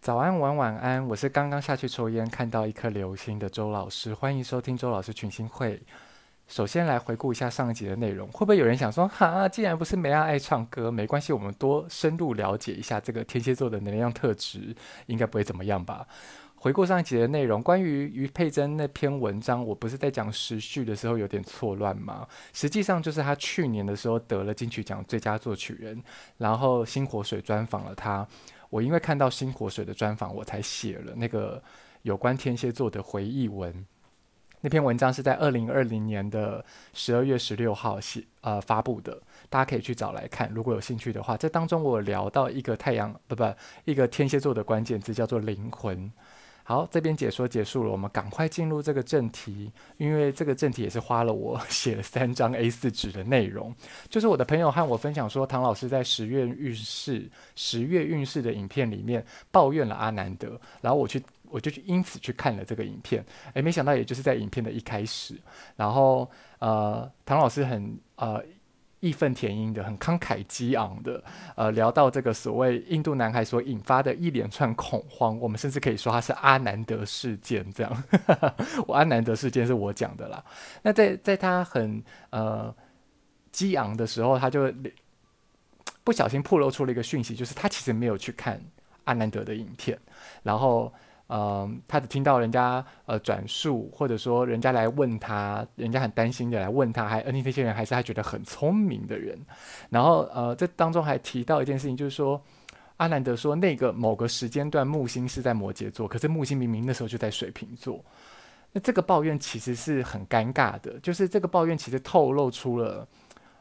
早安，晚晚安，我是刚刚下去抽烟看到一颗流星的周老师，欢迎收听周老师群星会。首先来回顾一下上一集的内容，会不会有人想说，哈，既然不是梅亚爱唱歌，没关系，我们多深入了解一下这个天蝎座的能量特质，应该不会怎么样吧？回顾上一集的内容，关于于佩珍那篇文章，我不是在讲时序的时候有点错乱吗？实际上就是他去年的时候得了金曲奖最佳作曲人，然后星火水专访了他。我因为看到星火水的专访，我才写了那个有关天蝎座的回忆文。那篇文章是在二零二零年的十二月十六号写呃发布的，大家可以去找来看。如果有兴趣的话，这当中我聊到一个太阳不不一个天蝎座的关键字叫做灵魂。好，这边解说结束了，我们赶快进入这个正题，因为这个正题也是花了我 写了三张 A4 纸的内容。就是我的朋友和我分享说，唐老师在十月运势十月运势的影片里面抱怨了阿南德，然后我去我就去因此去看了这个影片，诶，没想到也就是在影片的一开始，然后呃，唐老师很呃。义愤填膺的，很慷慨激昂的，呃，聊到这个所谓印度男孩所引发的一连串恐慌，我们甚至可以说他是阿南德事件这样。我阿南德事件是我讲的啦。那在在他很呃激昂的时候，他就不小心暴露出了一个讯息，就是他其实没有去看阿南德的影片，然后。嗯、他只听到人家呃转述，或者说人家来问他，人家很担心的来问他，还而且这些人还是他觉得很聪明的人。然后呃，这当中还提到一件事情，就是说阿兰德说那个某个时间段木星是在摩羯座，可是木星明明那时候就在水瓶座。那这个抱怨其实是很尴尬的，就是这个抱怨其实透露出了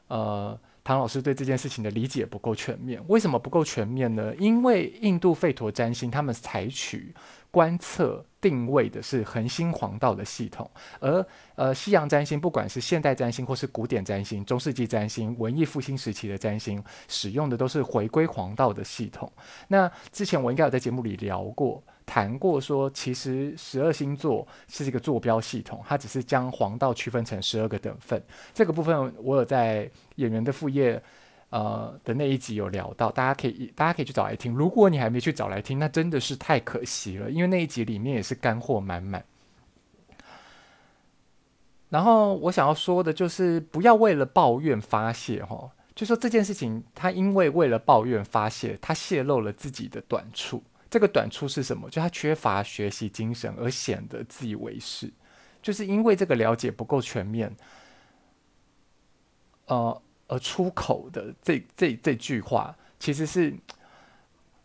呃。唐老师对这件事情的理解不够全面，为什么不够全面呢？因为印度吠陀占星他们采取观测定位的是恒星黄道的系统，而呃西洋占星不管是现代占星或是古典占星、中世纪占星、文艺复兴时期的占星，使用的都是回归黄道的系统。那之前我应该有在节目里聊过。谈过说，其实十二星座是一个坐标系统，它只是将黄道区分成十二个等份。这个部分我有在演员的副业呃的那一集有聊到，大家可以大家可以去找来听。如果你还没去找来听，那真的是太可惜了，因为那一集里面也是干货满满。然后我想要说的就是，不要为了抱怨发泄哈，就说这件事情，他因为为了抱怨发泄，他泄露了自己的短处。这个短处是什么？就他缺乏学习精神，而显得自以为是，就是因为这个了解不够全面，呃，而出口的这这这句话，其实是，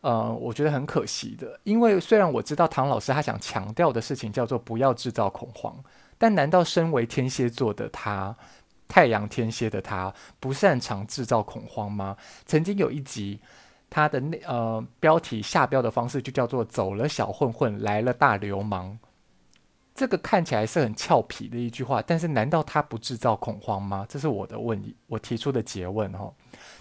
呃，我觉得很可惜的。因为虽然我知道唐老师他想强调的事情叫做不要制造恐慌，但难道身为天蝎座的他，太阳天蝎的他，不擅长制造恐慌吗？曾经有一集。他的那呃标题下标的方式就叫做“走了小混混，来了大流氓”，这个看起来是很俏皮的一句话，但是难道他不制造恐慌吗？这是我的问，我提出的结问哈，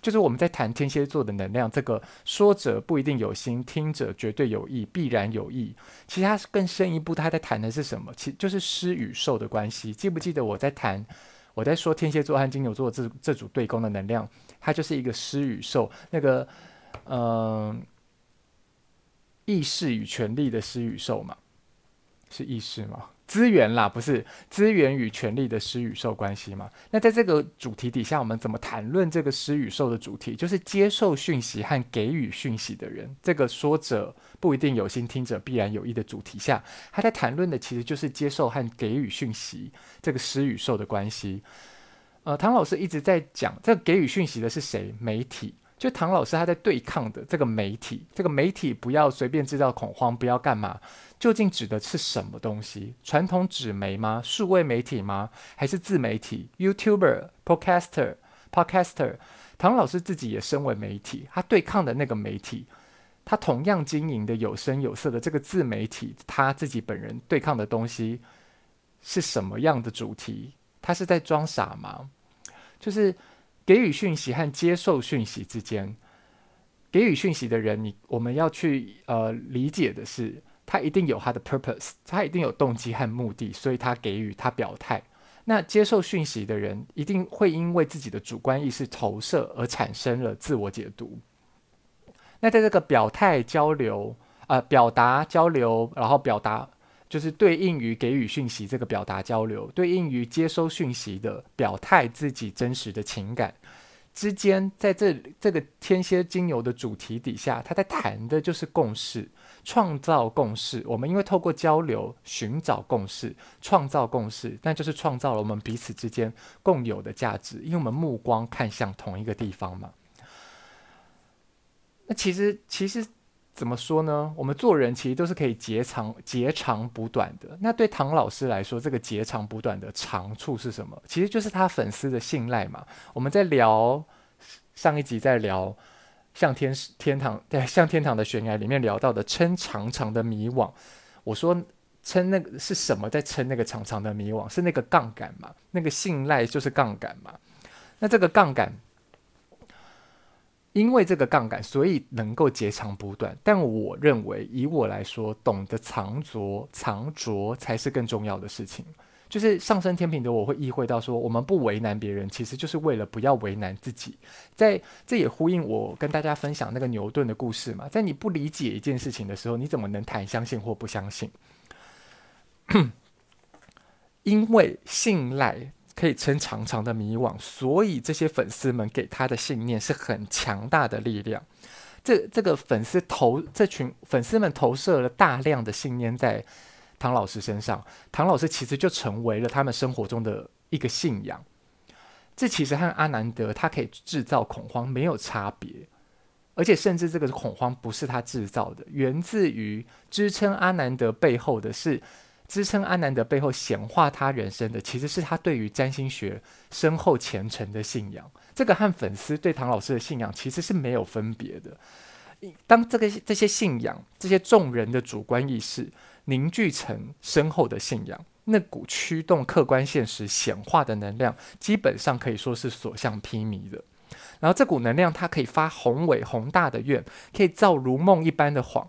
就是我们在谈天蝎座的能量，这个说者不一定有心，听者绝对有意，必然有意。其实他更深一步，他在谈的是什么？其就是施与受的关系。记不记得我在谈，我在说天蝎座和金牛座这这组对宫的能量，它就是一个施与受那个。嗯、意识与权力的施与受嘛，是意识吗？资源啦，不是资源与权力的施与受关系嘛？那在这个主题底下，我们怎么谈论这个施与受的主题？就是接受讯息和给予讯息的人，这个说者不一定有心，听者必然有意的主题下，他在谈论的其实就是接受和给予讯息这个施与受的关系。呃，唐老师一直在讲，这给予讯息的是谁？媒体。就唐老师他在对抗的这个媒体，这个媒体不要随便制造恐慌，不要干嘛？究竟指的是什么东西？传统纸媒吗？数位媒体吗？还是自媒体？YouTuber、Podcaster、Podcaster？唐老师自己也身为媒体，他对抗的那个媒体，他同样经营的有声有色的这个自媒体，他自己本人对抗的东西是什么样的主题？他是在装傻吗？就是。给予讯息和接受讯息之间，给予讯息的人，你我们要去呃理解的是，他一定有他的 purpose，他一定有动机和目的，所以他给予他表态。那接受讯息的人，一定会因为自己的主观意识投射而产生了自我解读。那在这个表态交流、呃表达交流，然后表达就是对应于给予讯息这个表达交流，对应于接收讯息的表态自己真实的情感。之间，在这这个天蝎精油的主题底下，他在谈的就是共识，创造共识。我们因为透过交流寻找共识，创造共识，那就是创造了我们彼此之间共有的价值，因为我们目光看向同一个地方嘛。那其实，其实。怎么说呢？我们做人其实都是可以截长截长补短的。那对唐老师来说，这个截长补短的长处是什么？其实就是他粉丝的信赖嘛。我们在聊上一集在聊像天天堂对像天堂的悬崖里面聊到的撑长长的迷惘。我说撑那个是什么？在撑那个长长的迷惘，是那个杠杆嘛？那个信赖就是杠杆嘛？那这个杠杆。因为这个杠杆，所以能够截长补短。但我认为，以我来说，懂得藏拙、藏拙才是更重要的事情。就是上升天平的我会意会到说，我们不为难别人，其实就是为了不要为难自己。在这也呼应我跟大家分享那个牛顿的故事嘛。在你不理解一件事情的时候，你怎么能谈相信或不相信？因为信赖。可以撑长长的迷惘，所以这些粉丝们给他的信念是很强大的力量。这这个粉丝投这群粉丝们投射了大量的信念在唐老师身上，唐老师其实就成为了他们生活中的一个信仰。这其实和阿南德他可以制造恐慌没有差别，而且甚至这个恐慌不是他制造的，源自于支撑阿南德背后的是。支撑阿南德背后显化他人生的，其实是他对于占星学深厚虔诚的信仰。这个和粉丝对唐老师的信仰其实是没有分别的。当这个这些信仰、这些众人的主观意识凝聚成深厚的信仰，那股驱动客观现实显化的能量，基本上可以说是所向披靡的。然后这股能量，它可以发宏伟宏大的愿，可以造如梦一般的谎。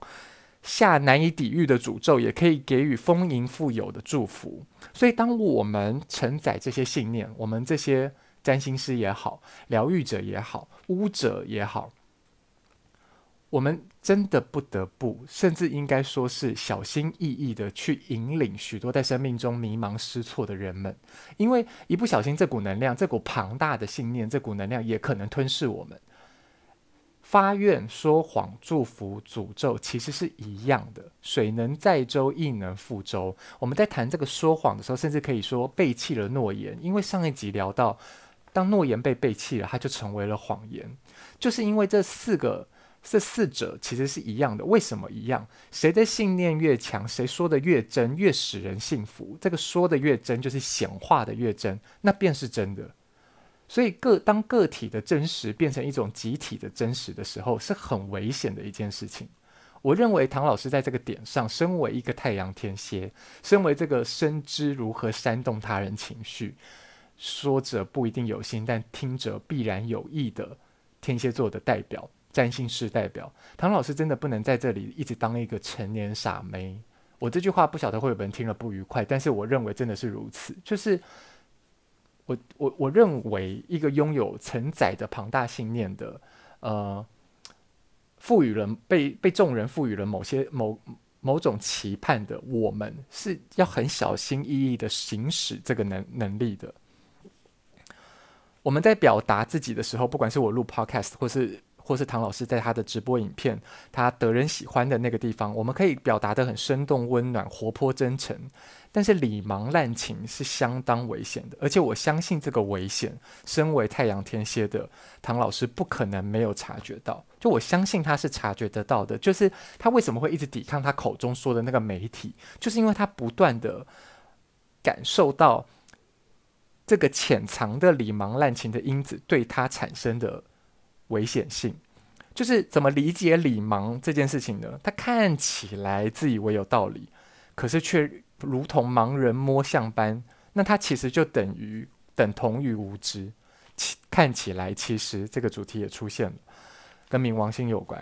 下难以抵御的诅咒，也可以给予丰盈富有的祝福。所以，当我们承载这些信念，我们这些占星师也好，疗愈者也好，巫者也好，我们真的不得不，甚至应该说是小心翼翼的去引领许多在生命中迷茫失措的人们，因为一不小心，这股能量，这股庞大的信念，这股能量也可能吞噬我们。发愿、说谎、祝福、诅咒，其实是一样的。水能载舟，亦能覆舟。我们在谈这个说谎的时候，甚至可以说背弃了诺言，因为上一集聊到，当诺言被背弃了，它就成为了谎言。就是因为这四个、这四者其实是一样的。为什么一样？谁的信念越强，谁说的越真，越使人信服。这个说的越真，就是显化的越真，那便是真的。所以个当个体的真实变成一种集体的真实的时候，是很危险的一件事情。我认为唐老师在这个点上，身为一个太阳天蝎，身为这个深知如何煽动他人情绪，说者不一定有心，但听者必然有意的天蝎座的代表，占星师代表，唐老师真的不能在这里一直当一个成年傻妹。我这句话不晓得会有人听了不愉快，但是我认为真的是如此，就是。我我我认为，一个拥有承载的庞大信念的，呃，赋予了被被众人赋予了某些某某种期盼的，我们是要很小心翼翼的行使这个能能力的。我们在表达自己的时候，不管是我录 Podcast 或是。或是唐老师在他的直播影片，他得人喜欢的那个地方，我们可以表达得很生动、温暖、活泼、真诚。但是礼盲滥情是相当危险的，而且我相信这个危险，身为太阳天蝎的唐老师不可能没有察觉到。就我相信他是察觉得到的，就是他为什么会一直抵抗他口中说的那个媒体，就是因为他不断地感受到这个潜藏的礼盲滥情的因子对他产生的。危险性，就是怎么理解礼盲这件事情呢？他看起来自以为有道理，可是却如同盲人摸象般。那他其实就等于等同于无知。其看起来，其实这个主题也出现了，跟冥王星有关。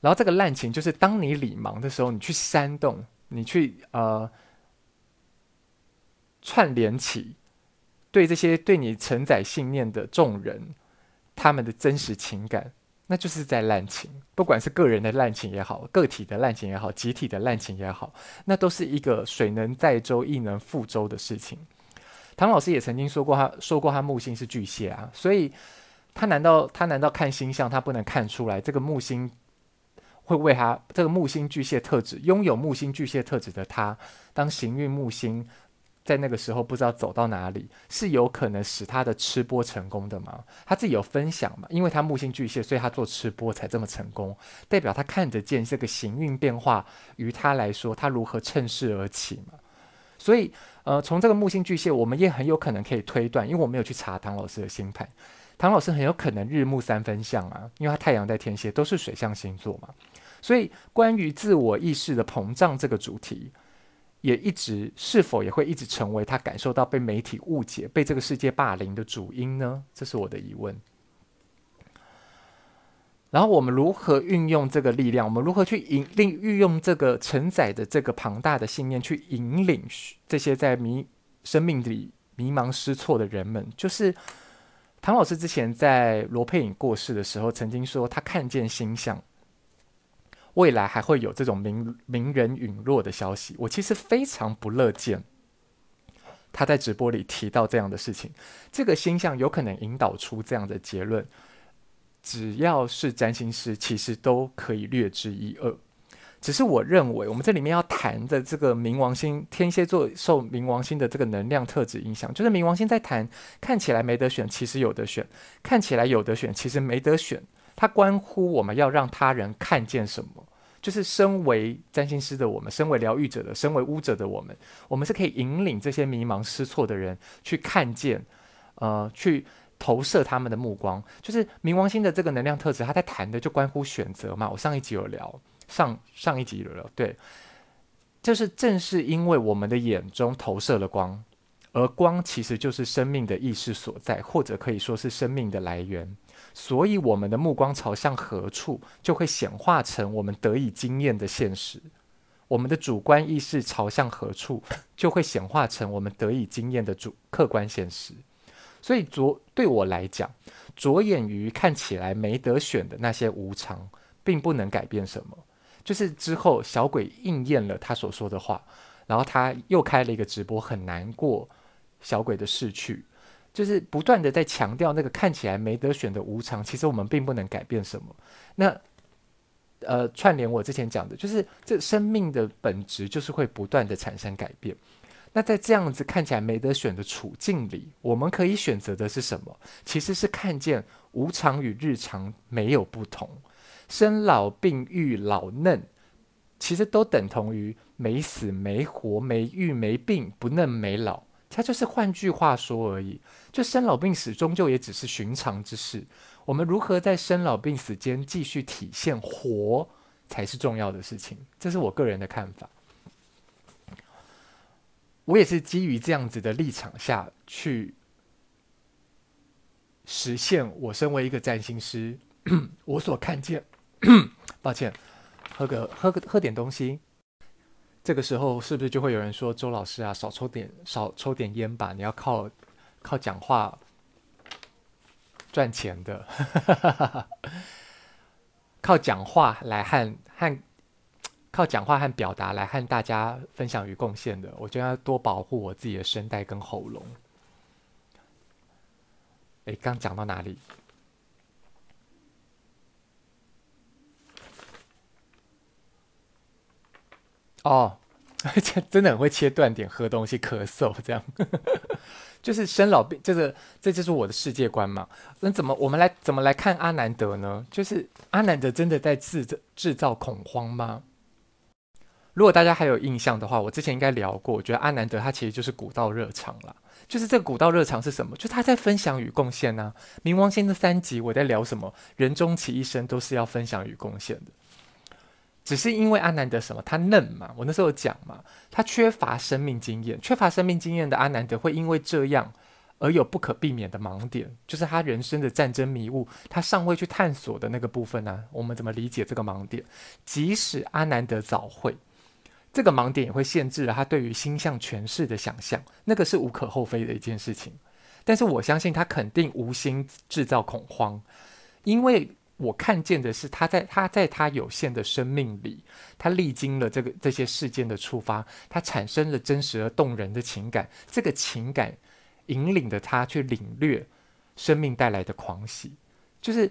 然后这个滥情，就是当你礼盲的时候，你去煽动，你去呃串联起对这些对你承载信念的众人。他们的真实情感，那就是在滥情，不管是个人的滥情也好，个体的滥情也好，集体的滥情也好，那都是一个水能载舟，亦能覆舟的事情。唐老师也曾经说过他，说过他木星是巨蟹啊，所以他难道他难道看星象，他不能看出来这个木星会为他这个木星巨蟹特质，拥有木星巨蟹特质的他，当行运木星。在那个时候不知道走到哪里，是有可能使他的吃播成功的吗？他自己有分享嘛？因为他木星巨蟹，所以他做吃播才这么成功，代表他看得见这个行运变化，于他来说，他如何趁势而起嘛？所以，呃，从这个木星巨蟹，我们也很有可能可以推断，因为我没有去查唐老师的星盘，唐老师很有可能日木三分相啊，因为他太阳在天蝎，都是水象星座嘛。所以，关于自我意识的膨胀这个主题。也一直是否也会一直成为他感受到被媒体误解、被这个世界霸凌的主因呢？这是我的疑问。然后我们如何运用这个力量？我们如何去引令、运用这个承载的这个庞大的信念，去引领这些在迷生命里迷茫失措的人们？就是唐老师之前在罗佩颖过世的时候，曾经说他看见星象。未来还会有这种名名人陨落的消息，我其实非常不乐见他在直播里提到这样的事情。这个星象有可能引导出这样的结论，只要是占星师，其实都可以略知一二。只是我认为，我们这里面要谈的这个冥王星天蝎座受冥王星的这个能量特质影响，就是冥王星在谈看起来没得选，其实有得选；看起来有得选，其实没得选。它关乎我们要让他人看见什么，就是身为占星师的我们，身为疗愈者的，身为巫者的我们，我们是可以引领这些迷茫失措的人去看见，呃，去投射他们的目光。就是冥王星的这个能量特质，它在谈的就关乎选择嘛。我上一集有聊，上上一集有聊，对，就是正是因为我们的眼中投射了光，而光其实就是生命的意识所在，或者可以说是生命的来源。所以，我们的目光朝向何处，就会显化成我们得以经验的现实；我们的主观意识朝向何处，就会显化成我们得以经验的主客观现实。所以，着对我来讲，着眼于看起来没得选的那些无常，并不能改变什么。就是之后小鬼应验了他所说的话，然后他又开了一个直播，很难过小鬼的逝去。就是不断的在强调那个看起来没得选的无常，其实我们并不能改变什么。那呃，串联我之前讲的，就是这生命的本质就是会不断的产生改变。那在这样子看起来没得选的处境里，我们可以选择的是什么？其实是看见无常与日常没有不同，生老病愈老嫩，其实都等同于没死没活没愈没病不嫩没老。它就是换句话说而已，就生老病死终究也只是寻常之事。我们如何在生老病死间继续体现活，才是重要的事情。这是我个人的看法。我也是基于这样子的立场下去实现我身为一个占星师，我所看见。抱歉，喝个喝个喝点东西。这个时候是不是就会有人说周老师啊，少抽点少抽点烟吧？你要靠靠讲话赚钱的，靠讲话来和和靠讲话和表达来和大家分享与贡献的，我就要多保护我自己的声带跟喉咙。哎，刚讲到哪里？哦，而且真的很会切断点，喝东西、咳嗽，这样 就是生老病，这个这就是我的世界观嘛。那怎么我们来怎么来看阿南德呢？就是阿南德真的在制造制造恐慌吗？如果大家还有印象的话，我之前应该聊过，我觉得阿南德他其实就是古道热肠啦。就是这个古道热肠是什么？就他在分享与贡献呢、冥王星的三集我在聊什么？人终其一生都是要分享与贡献的。只是因为阿南德什么？他嫩嘛，我那时候讲嘛，他缺乏生命经验，缺乏生命经验的阿南德会因为这样而有不可避免的盲点，就是他人生的战争迷雾，他尚未去探索的那个部分呢、我们怎么理解这个盲点？即使阿南德早会，这个盲点也会限制了他对于星象诠释的想象，那个是无可厚非的一件事情。但是我相信他肯定无心制造恐慌，因为。我看见的是他在他在他有限的生命里，他历经了这个这些事件的触发，他产生了真实而动人的情感，这个情感引领着他去领略生命带来的狂喜，就是。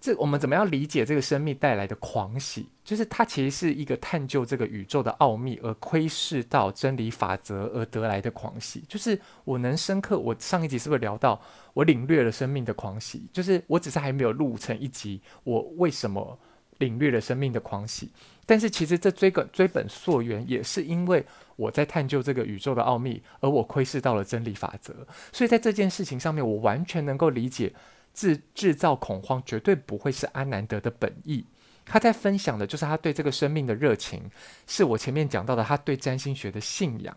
这我们怎么样理解这个生命带来的狂喜？就是它其实是一个探究这个宇宙的奥秘而窥视到真理法则而得来的狂喜。就是我能深刻，我上一集是不是聊到我领略了生命的狂喜？就是我只是还没有录成一集，我为什么领略了生命的狂喜？但是其实这追根追本溯源，也是因为我在探究这个宇宙的奥秘，而我窥视到了真理法则。所以在这件事情上面，我完全能够理解。制制造恐慌绝对不会是阿南德的本意，他在分享的就是他对这个生命的热情，是我前面讲到的他对占星学的信仰。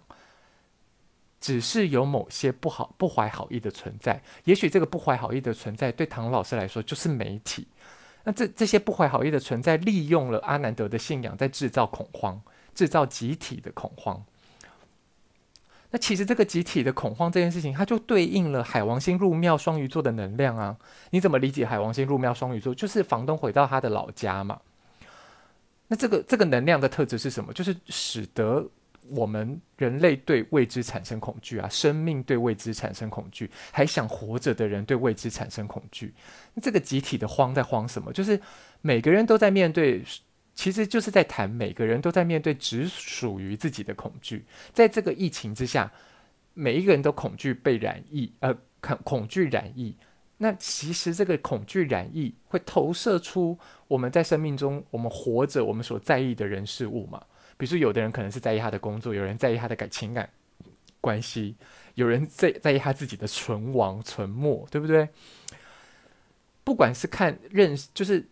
只是有某些不好、不怀好意的存在，也许这个不怀好意的存在对唐老师来说就是媒体。那这这些不怀好意的存在，利用了阿南德的信仰，在制造恐慌，制造集体的恐慌。那其实这个集体的恐慌这件事情，它就对应了海王星入庙双鱼座的能量啊。你怎么理解海王星入庙双鱼座？就是房东回到他的老家嘛。那这个这个能量的特质是什么？就是使得我们人类对未知产生恐惧啊，生命对未知产生恐惧，还想活着的人对未知产生恐惧。那这个集体的慌在慌什么？就是每个人都在面对。其实就是在谈每个人都在面对只属于自己的恐惧，在这个疫情之下，每一个人都恐惧被染疫，呃，恐恐惧染疫。那其实这个恐惧染疫会投射出我们在生命中我们活着我们所在意的人事物嘛？比如说，有的人可能是在意他的工作，有人在意他的感情感关系，有人在在意他自己的存亡存没，对不对？不管是看认识，就是。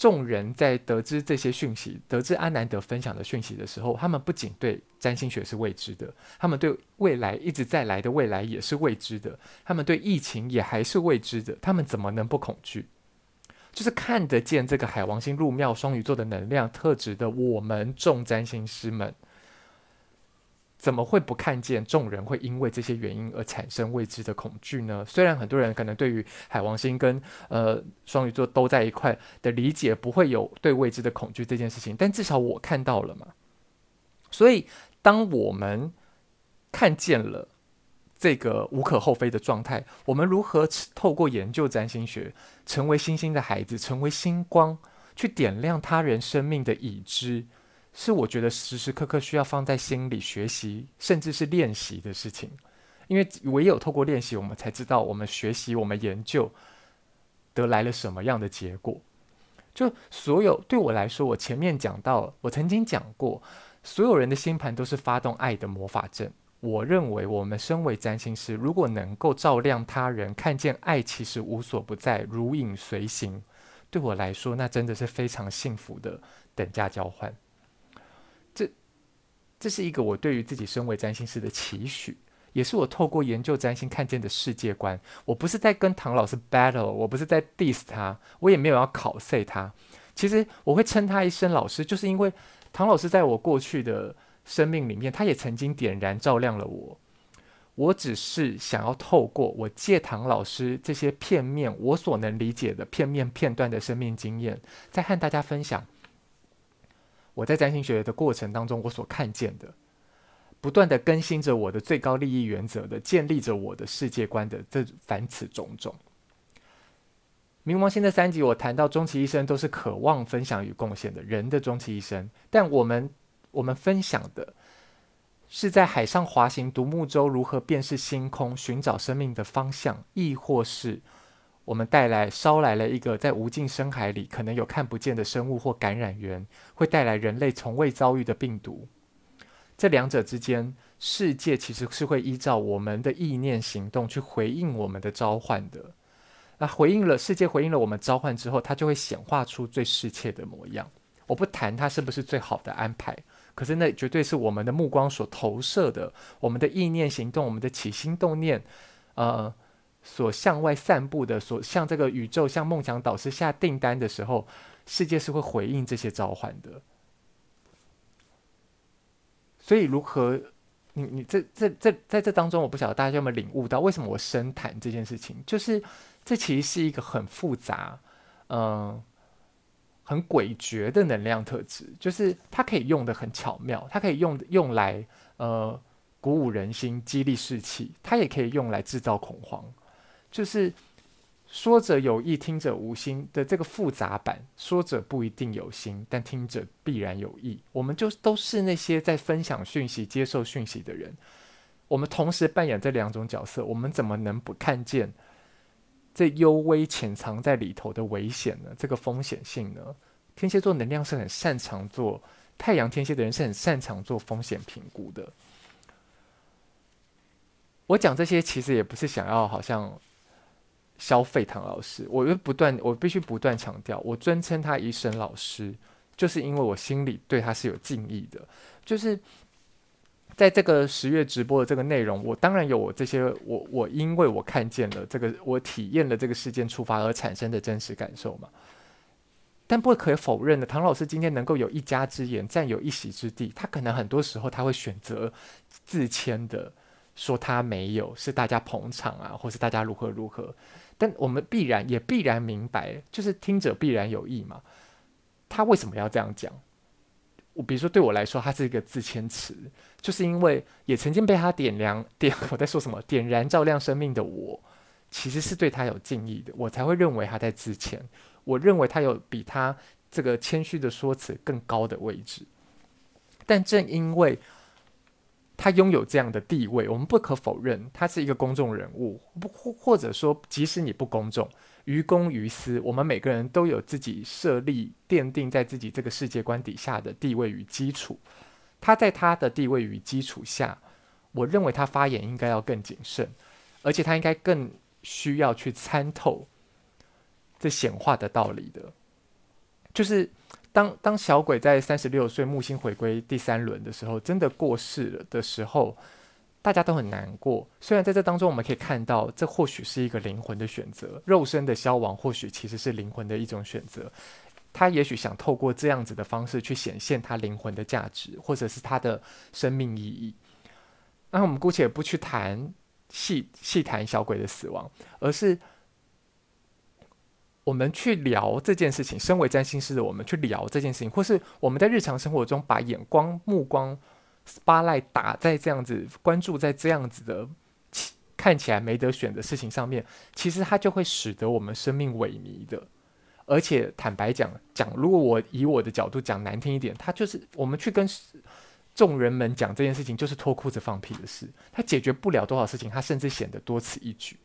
众人在得知这些讯息，得知阿南德分享的讯息的时候，他们不仅对占星学是未知的，他们对未来一直在来的未来也是未知的，他们对疫情也还是未知的，他们怎么能不恐惧？就是看得见这个海王星入庙双鱼座的能量特质的我们众占星师们。怎么会不看见众人会因为这些原因而产生未知的恐惧呢？虽然很多人可能对于海王星跟呃双鱼座都在一块的理解不会有对未知的恐惧这件事情，但至少我看到了嘛。所以当我们看见了这个无可厚非的状态，我们如何透过研究占星学，成为星星的孩子，成为星光，去点亮他人生命的已知？是我觉得时时刻刻需要放在心里学习，甚至是练习的事情，因为唯有透过练习，我们才知道我们学习、我们研究得来了什么样的结果。就所有对我来说，我前面讲到，我曾经讲过，所有人的星盘都是发动爱的魔法阵。我认为，我们身为占星师，如果能够照亮他人，看见爱其实无所不在，如影随形，对我来说，那真的是非常幸福的等价交换。这这是一个我对于自己身为占星师的期许，也是我透过研究占星看见的世界观。我不是在跟唐老师 battle，我不是在 diss 他，我也没有要考 say 他。其实我会称他一声老师，就是因为唐老师在我过去的生命里面，他也曾经点燃照亮了我。我只是想要透过我借唐老师这些片面我所能理解的片面片段的生命经验，再和大家分享。我在占星学的过程当中，我所看见的，不断的更新着我的最高利益原则的，建立着我的世界观的这凡此种种。冥王星的三集，我谈到终其一生都是渴望分享与贡献的人的终其一生，但我们我们分享的是在海上滑行独木舟如何辨识星空，寻找生命的方向，亦或是。我们带来捎来了一个在无尽深海里可能有看不见的生物或感染源，会带来人类从未遭遇的病毒。这两者之间，世界其实是会依照我们的意念行动去回应我们的召唤的。那回应了世界，回应了我们召唤之后，它就会显化出最适切的模样。我不谈它是不是最好的安排，可是那绝对是我们的目光所投射的，我们的意念行动，我们的起心动念，呃。所向外散布的，所向这个宇宙、向梦想导师下订单的时候，世界是会回应这些召唤的。所以，如何你你这这这在这当中，我不晓得大家有没有领悟到，为什么我深谈这件事情？就是这其实是一个很复杂，嗯，很诡谲的能量特质，就是它可以用得很巧妙，它可以用用来呃鼓舞人心、激励士气，它也可以用来制造恐慌，就是。说者有意，听者无心的这个复杂版，说者不一定有心，但听者必然有意。我们就都是那些在分享讯息、接受讯息的人。我们同时扮演这两种角色，我们怎么能不看见这幽微潜藏在里头的危险呢？这个风险性呢？天蝎座能量是很擅长做，太阳天蝎的人是很擅长做风险评估的。我讲这些其实也不是想要好像。消费唐老师，我又不断，我必须不断强调，我尊称他一声老师，就是因为我心里对他是有敬意的。就是在这个十月直播的这个内容，我当然有我这些，我我因为我看见了这个，我体验了这个事件触发而产生的真实感受嘛。但不可否认的，唐老师今天能够有一家之言，占有一席之地，他可能很多时候他会选择自谦的说他没有，是大家捧场啊，或是大家如何如何。但我们必然也必然明白，就是听者必然有意嘛。他为什么要这样讲？我比如说，对我来说，他是一个自谦词，就是因为也曾经被他点亮点，我在说什么？点燃照亮生命的我，其实是对他有敬意的，我才会认为他在自谦。我认为他有比他这个谦虚的说辞更高的位置。但正因为。他拥有这样的地位，我们不可否认，他是一个公众人物，不或或者说，即使你不公众，于公于私，我们每个人都有自己设立、奠定在自己这个世界观底下的地位与基础。他在他的地位与基础下，我认为他发言应该要更谨慎，而且他应该更需要去参透这显化的道理的，就是。当当小鬼在三十六岁木星回归第三轮的时候，真的过世了的时候，大家都很难过。虽然在这当中，我们可以看到，这或许是一个灵魂的选择，肉身的消亡或许其实是灵魂的一种选择。他也许想透过这样子的方式去显现他灵魂的价值，或者是他的生命意义。那我们姑且不去谈细细谈小鬼的死亡，而是。我们去聊这件事情，身为占星师的我们去聊这件事情，或是我们在日常生活中把眼光、目光、spotlight 打在这样子，关注在这样子的看起来没得选的事情上面，其实它就会使得我们生命萎靡的。而且坦白讲，讲如果我以我的角度讲难听一点，它就是我们去跟众人们讲这件事情，就是脱裤子放屁的事，它解决不了多少事情，它甚至显得多此一举。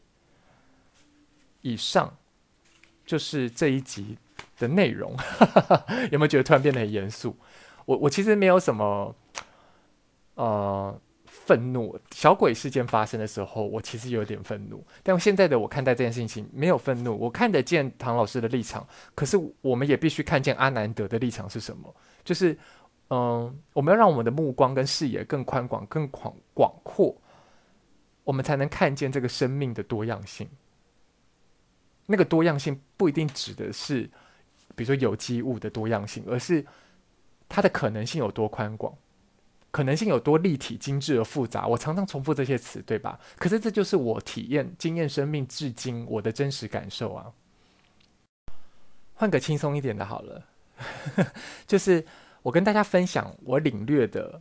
以上。就是这一集的内容，有没有觉得突然变得很严肃？我我其实没有什么呃愤怒。小鬼事件发生的时候，我其实有点愤怒。但现在的我看待这件事情没有愤怒，我看得见唐老师的立场。可是我们也必须看见阿南德的立场是什么？就是嗯、我们要让我们的目光跟视野更宽广、更广广阔，我们才能看见这个生命的多样性。那个多样性不一定指的是，比如说有机物的多样性，而是它的可能性有多宽广，可能性有多立体、精致而复杂。我常常重复这些词，对吧？可是这就是我体验、经验生命至今我的真实感受啊。换个轻松一点的好了，就是我跟大家分享我领略的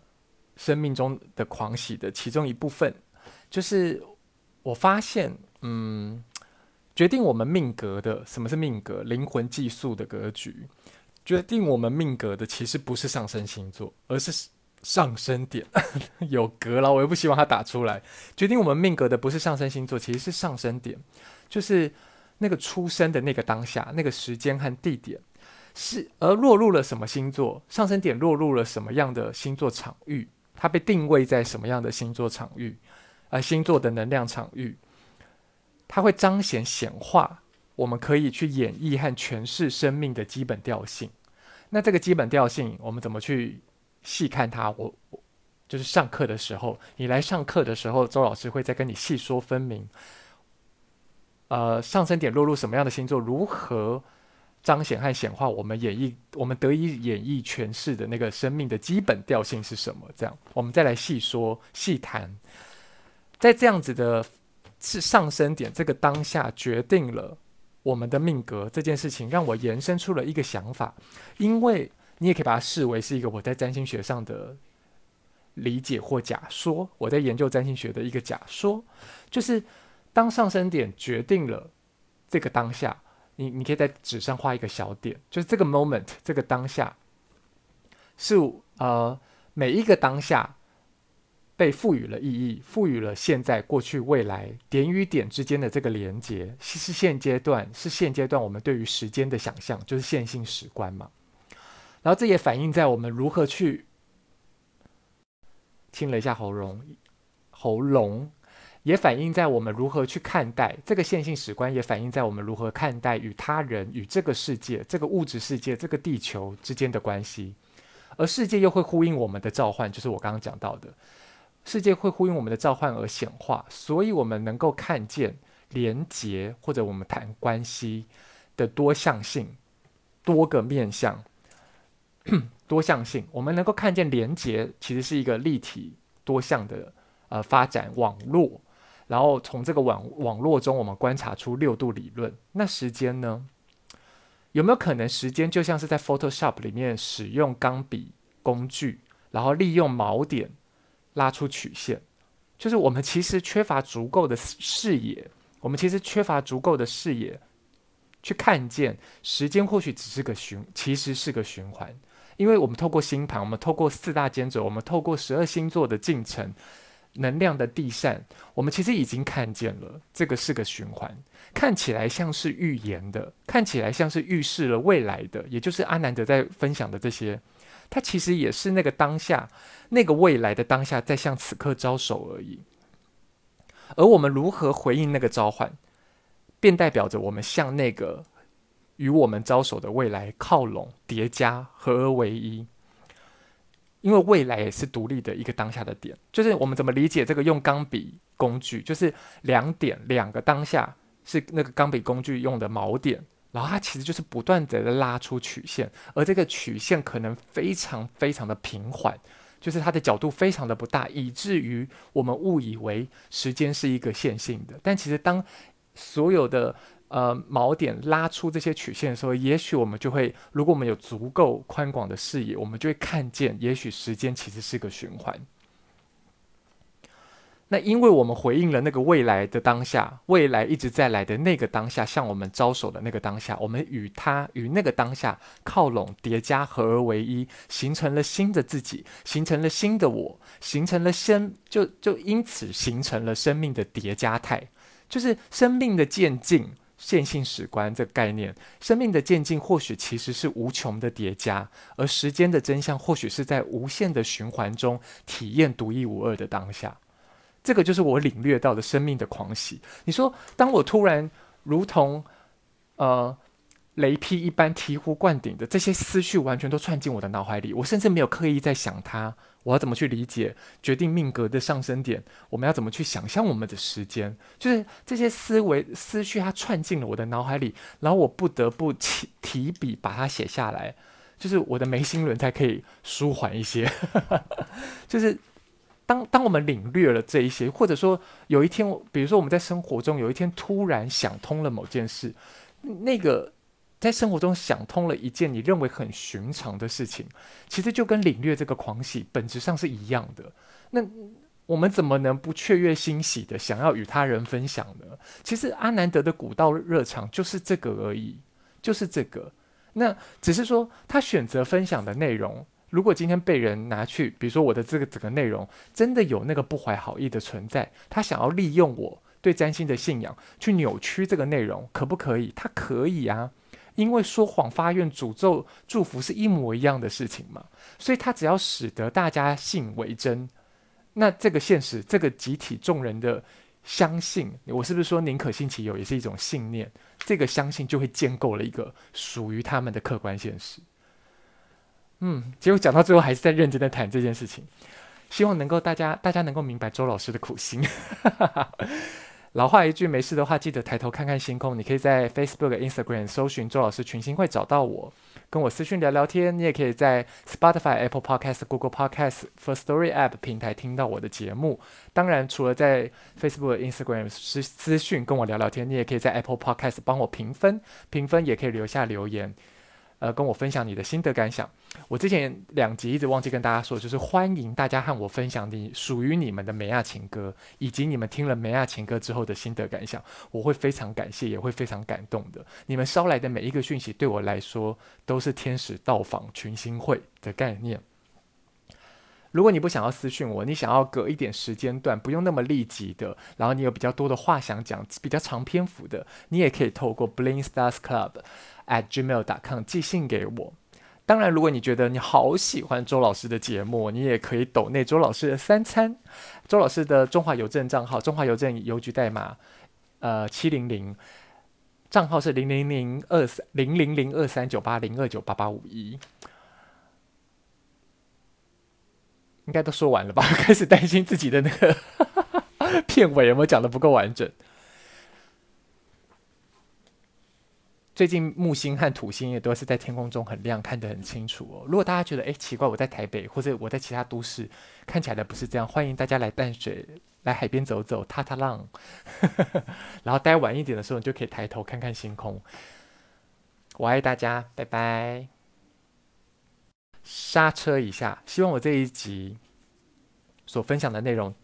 生命中的狂喜的其中一部分，就是我发现，嗯。决定我们命格的，什么是命格？灵魂寄宿的格局。决定我们命格的，其实不是上升星座，而是上升点。有格了，我又不希望它打出来。决定我们命格的，不是上升星座，其实是上升点，就是那个出生的那个当下，那个时间和地点，是而落入了什么星座？上升点落入了什么样的星座场域？它被定位在什么样的星座场域？而、星座的能量场域。它会彰显显化，我们可以去演绎和诠释生命的基本调性。那这个基本调性，我们怎么去细看它？我我就是上课的时候，你来上课的时候，周老师会再跟你细说分明。呃，上升点落入什么样的星座，如何彰显和显化我们演绎，我们得以演绎诠释的那个生命的基本调性是什么？这样，我们再来细说细谈，在这样子的。是上升点，这个当下决定了我们的命格这件事情，让我延伸出了一个想法，因为你也可以把它视为是一个我在占星学上的理解或假说。我在研究占星学的一个假说，就是当上升点决定了这个当下，你你可以在纸上画一个小点，就是这个 moment 这个当下是呃每一个当下。被赋予了意义，赋予了现在、过去、未来点与点之间的这个连接，是现阶段，是现阶段我们对于时间的想象，就是线性史观嘛。然后这也反映在我们如何去清了一下喉咙，喉咙也反映在我们如何去看待这个线性史观，也反映在我们如何看待与他人、与这个世界、这个物质世界、这个地球之间的关系。而世界又会呼应我们的召唤，就是我刚刚讲到的。世界会呼应我们的召唤而显化，所以我们能够看见连结，或者我们谈关系的多向性、多个面向、多向性。我们能够看见连结其实是一个立体多向的呃发展网络，然后从这个网网络中，我们观察出六度理论。那时间呢？有没有可能时间就像是在 Photoshop 里面使用钢笔工具，然后利用锚点？拉出曲线，就是我们其实缺乏足够的视野，我们其实缺乏足够的视野去看见时间，或许只是个循，其实是个循环，因为我们透过星盘，我们透过四大尖轴，我们透过十二星座的进程，能量的递散，我们其实已经看见了这个是个循环，看起来像是预言的，看起来像是预示了未来的，也就是阿南德在分享的这些。它其实也是那个当下，那个未来的当下，在向此刻招手而已。而我们如何回应那个召唤，便代表着我们向那个与我们招手的未来靠拢、叠加、合而为一。因为未来也是独立的一个当下的点，就是我们怎么理解这个用钢笔工具，就是两点两个当下是那个钢笔工具用的锚点。然后它其实就是不断的拉出曲线，而这个曲线可能非常非常的平缓，就是它的角度非常的不大，以至于我们误以为时间是一个线性的。但其实当所有的呃锚点拉出这些曲线的时候，也许我们就会，如果我们有足够宽广的视野，我们就会看见，也许时间其实是个循环。那因为我们回应了那个未来的当下，未来一直在来的那个当下，向我们招手的那个当下，我们与他与那个当下靠拢、叠加、合而为一，形成了新的自己，形成了新的我，形成了生，就就因此形成了生命的叠加态，就是生命的渐进、线性史观这个概念。生命的渐进或许其实是无穷的叠加，而时间的真相或许是在无限的循环中体验独一无二的当下。这个就是我领略到的生命的狂喜。你说，当我突然如同呃雷劈一般醍醐灌顶的这些思绪完全都窜进我的脑海里，我甚至没有刻意在想它，我要怎么去理解决定命格的上升点？我们要怎么去想象我们的时间？就是这些思维思绪，它窜进了我的脑海里，然后我不得不提提笔把它写下来，就是我的眉心轮才可以舒缓一些，就是。当当我们领略了这一些，或者说有一天，比如说我们在生活中有一天突然想通了某件事，那个在生活中想通了一件你认为很寻常的事情，其实就跟领略这个狂喜本质上是一样的。那我们怎么能不雀跃欣喜的想要与他人分享呢？其实阿南德的古道热肠就是这个而已，就是这个。那只是说他选择分享的内容。如果今天被人拿去，比如说我的这个整个内容真的有那个不怀好意的存在，他想要利用我对占星的信仰去扭曲这个内容，可不可以？他可以啊，因为说谎、发愿、诅咒、祝福是一模一样的事情嘛，所以他只要使得大家信为真，那这个现实、这个集体众人的相信，我是不是说宁可信其有也是一种信念？这个相信就会建构了一个属于他们的客观现实。嗯，结果讲到最后还是在认真的谈这件事情，希望能够大家大家能够明白周老师的苦心。老话一句，没事的话记得抬头看看星空。你可以在 Facebook、Instagram 搜寻周老师群星会找到我，跟我私讯聊聊天。你也可以在 Spotify、Apple Podcast、Google Podcast、First Story App 平台听到我的节目。当然，除了在 Facebook、Instagram 私私讯跟我聊聊天，你也可以在 Apple Podcast 帮我评分，评分也可以留下留言。呃，跟我分享你的心得感想。我之前两集一直忘记跟大家说，就是欢迎大家和我分享你属于你们的美亚情歌，以及你们听了美亚情歌之后的心得感想。我会非常感谢，也会非常感动的。你们捎来的每一个讯息，对我来说都是天使到访群星会的概念。如果你不想要私讯我，你想要隔一点时间段，不用那么立即的，然后你有比较多的话想讲，比较长篇幅的，你也可以透过 Bling Stars Club at gmail.com 寄信给我。当然，如果你觉得你好喜欢周老师的节目，你也可以抖内周老师的三餐。周老师的中华邮政账号，中华邮政邮局代码呃七零零，账号是零零零二三零零零二三九八零二九八八五一。应该都说完了吧？开始担心自己的那个 片尾有没有讲得不够完整。最近木星和土星也都是在天空中很亮，看得很清楚哦。如果大家觉得哎奇怪，我在台北或者我在其他都市看起来不是这样，欢迎大家来淡水来海边走走，踏踏浪，然后待晚一点的时候，你就可以抬头看看星空。我爱大家，拜拜。刹车一下，希望我这一集所分享的内容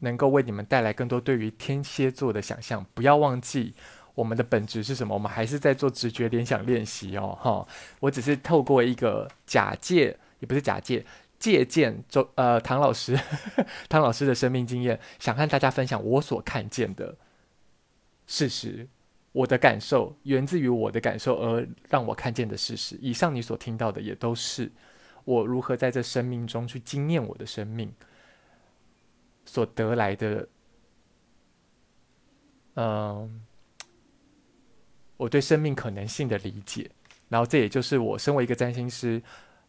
能够为你们带来更多对于天蝎座的想象。不要忘记我们的本质是什么，我们还是在做直觉联想练习哦。哈，我只是透过一个假借，也不是假借，借鉴周呃唐老师 唐老师的生命经验，想和大家分享我所看见的事实，我的感受源自于我的感受而让我看见的事实。以上你所听到的也都是。我如何在这生命中去经验我的生命所得来的，嗯，我对生命可能性的理解，然后这也就是我身为一个占星师，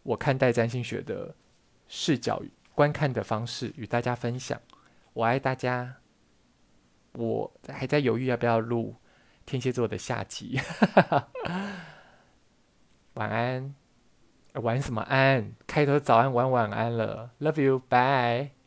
我看待占星学的视角、观看的方式与大家分享。我爱大家，我还在犹豫要不要录天蝎座的下集。晚安。玩什么安？开头早安玩晚安了，Love you，bye。